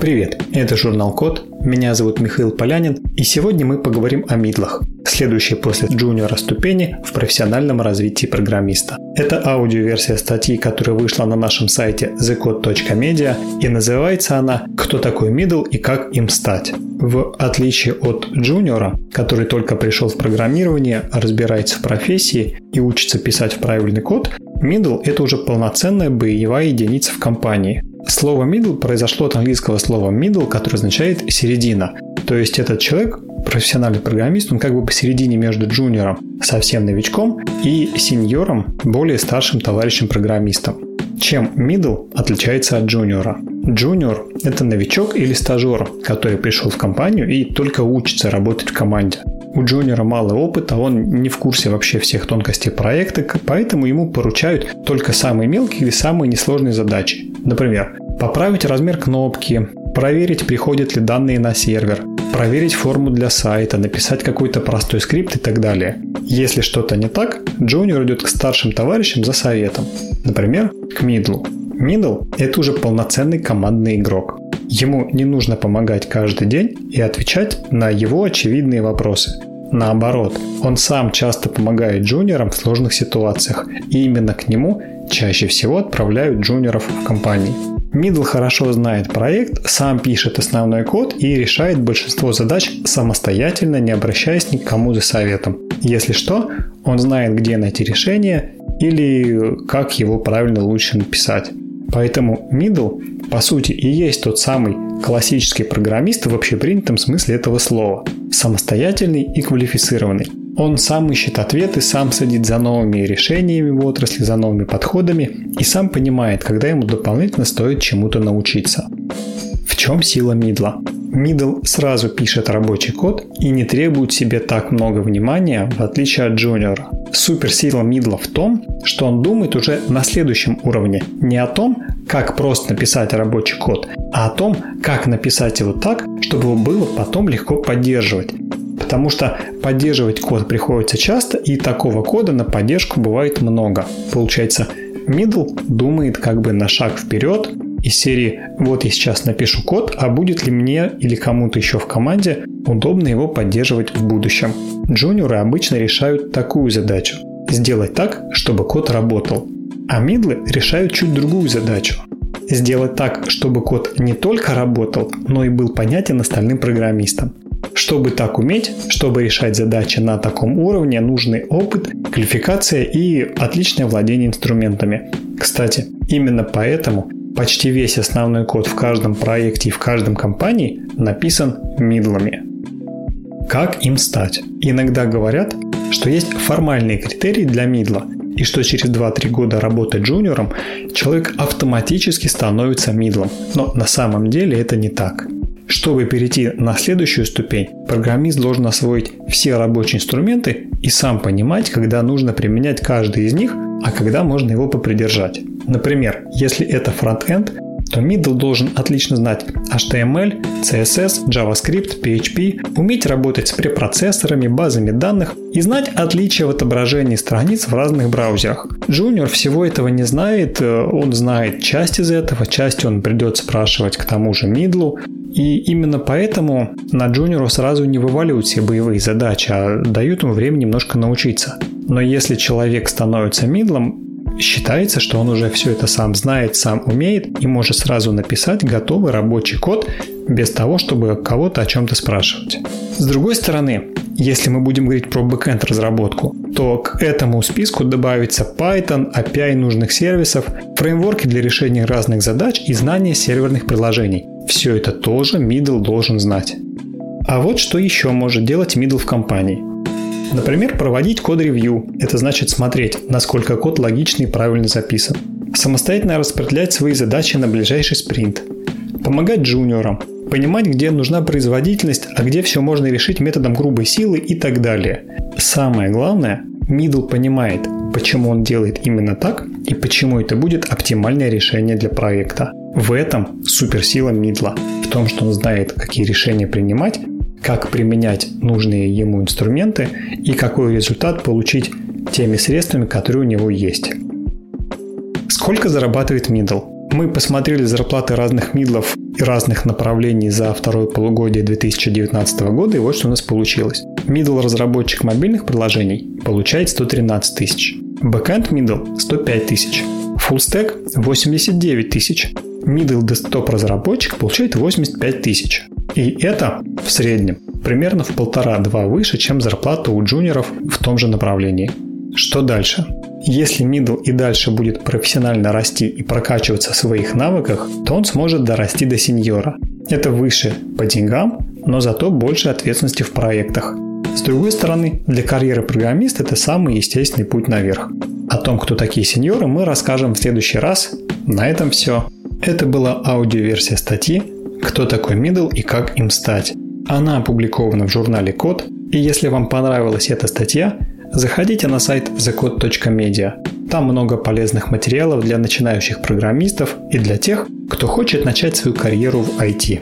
Привет, это журнал Код, меня зовут Михаил Полянин, и сегодня мы поговорим о мидлах, следующей после джуниора ступени в профессиональном развитии программиста. Это аудиоверсия статьи, которая вышла на нашем сайте thecode.media, и называется она «Кто такой мидл и как им стать?». В отличие от джуниора, который только пришел в программирование, разбирается в профессии и учится писать в правильный код, Middle – это уже полноценная боевая единица в компании. Слово middle произошло от английского слова middle, которое означает середина. То есть этот человек, профессиональный программист, он как бы посередине между джуниором, совсем новичком, и сеньором, более старшим товарищем-программистом. Чем middle отличается от джуниора? Джуниор – это новичок или стажер, который пришел в компанию и только учится работать в команде. У джуниора мало опыта, он не в курсе вообще всех тонкостей проекта, поэтому ему поручают только самые мелкие или самые несложные задачи. Например, поправить размер кнопки, проверить, приходят ли данные на сервер, проверить форму для сайта, написать какой-то простой скрипт и так далее. Если что-то не так, джуниор идет к старшим товарищам за советом. Например, к мидлу. Мидл – это уже полноценный командный игрок. Ему не нужно помогать каждый день и отвечать на его очевидные вопросы. Наоборот, он сам часто помогает джуниорам в сложных ситуациях, и именно к нему чаще всего отправляют джуниоров в компании. Мидл хорошо знает проект, сам пишет основной код и решает большинство задач самостоятельно, не обращаясь ни к кому за советом. Если что, он знает, где найти решение или как его правильно лучше написать. Поэтому middle, по сути, и есть тот самый классический программист в общепринятом смысле этого слова. Самостоятельный и квалифицированный. Он сам ищет ответы, сам садит за новыми решениями в отрасли, за новыми подходами и сам понимает, когда ему дополнительно стоит чему-то научиться. В чем сила мидла? Middle сразу пишет рабочий код и не требует себе так много внимания, в отличие от джуниора. Суперсила Мидла в том, что он думает уже на следующем уровне. Не о том, как просто написать рабочий код, а о том, как написать его так, чтобы его было потом легко поддерживать. Потому что поддерживать код приходится часто, и такого кода на поддержку бывает много. Получается, Middle думает как бы на шаг вперед, из серии «Вот я сейчас напишу код, а будет ли мне или кому-то еще в команде удобно его поддерживать в будущем?» Джуниоры обычно решают такую задачу – сделать так, чтобы код работал. А мидлы решают чуть другую задачу – сделать так, чтобы код не только работал, но и был понятен остальным программистам. Чтобы так уметь, чтобы решать задачи на таком уровне, нужный опыт, квалификация и отличное владение инструментами. Кстати, именно поэтому Почти весь основной код в каждом проекте и в каждом компании написан мидлами. Как им стать? Иногда говорят, что есть формальные критерии для мидла, и что через 2-3 года работы джуниором человек автоматически становится мидлом. Но на самом деле это не так. Чтобы перейти на следующую ступень, программист должен освоить все рабочие инструменты и сам понимать, когда нужно применять каждый из них, а когда можно его попридержать. Например, если это фронтенд, то middle должен отлично знать HTML, CSS, JavaScript, PHP, уметь работать с препроцессорами, базами данных и знать отличия в отображении страниц в разных браузерах. Junior всего этого не знает, э, он знает часть из этого, часть он придет спрашивать к тому же middle, и именно поэтому на джуниору сразу не вываливают все боевые задачи, а дают ему время немножко научиться. Но если человек становится мидлом, Считается, что он уже все это сам знает, сам умеет и может сразу написать готовый рабочий код без того, чтобы кого-то о чем-то спрашивать. С другой стороны, если мы будем говорить про бэкэнд разработку, то к этому списку добавится Python, API нужных сервисов, фреймворки для решения разных задач и знания серверных приложений. Все это тоже middle должен знать. А вот что еще может делать middle в компании. Например, проводить код-ревью. Это значит смотреть, насколько код логичный и правильно записан. Самостоятельно распределять свои задачи на ближайший спринт. Помогать джуниорам. Понимать, где нужна производительность, а где все можно решить методом грубой силы и так далее. Самое главное, Middle понимает, почему он делает именно так и почему это будет оптимальное решение для проекта. В этом суперсила Мидла, в том, что он знает, какие решения принимать как применять нужные ему инструменты и какой результат получить теми средствами, которые у него есть. Сколько зарабатывает middle? Мы посмотрели зарплаты разных мидлов разных направлений за второе полугодие 2019 года, и вот что у нас получилось. Middle разработчик мобильных приложений получает 113 тысяч. Backend Middle 105 тысяч. Full Stack 89 тысяч. Middle Desktop разработчик получает 85 тысяч. И это в среднем примерно в полтора-два выше, чем зарплата у джуниоров в том же направлении. Что дальше? Если middle и дальше будет профессионально расти и прокачиваться в своих навыках, то он сможет дорасти до сеньора. Это выше по деньгам, но зато больше ответственности в проектах. С другой стороны, для карьеры программиста это самый естественный путь наверх. О том, кто такие сеньоры, мы расскажем в следующий раз. На этом все. Это была аудиоверсия статьи «Кто такой middle и как им стать». Она опубликована в журнале Код, и если вам понравилась эта статья, заходите на сайт thecode.media. Там много полезных материалов для начинающих программистов и для тех, кто хочет начать свою карьеру в IT.